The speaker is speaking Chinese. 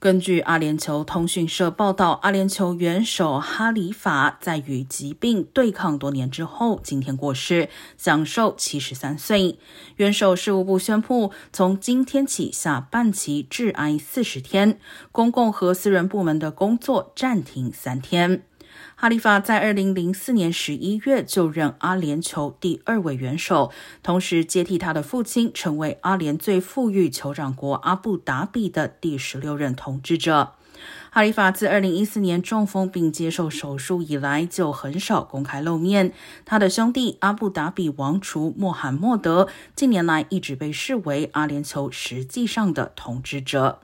根据阿联酋通讯社报道，阿联酋元首哈里法在与疾病对抗多年之后，今天过世，享受七十三岁。元首事务部宣布，从今天起下半旗致哀四十天，公共和私人部门的工作暂停三天。哈利法在二零零四年十一月就任阿联酋第二位元首，同时接替他的父亲，成为阿联最富裕酋长国阿布达比的第十六任统治者。哈利法自二零一四年中风并接受手术以来，就很少公开露面。他的兄弟阿布达比王储穆罕默德近年来一直被视为阿联酋实际上的统治者。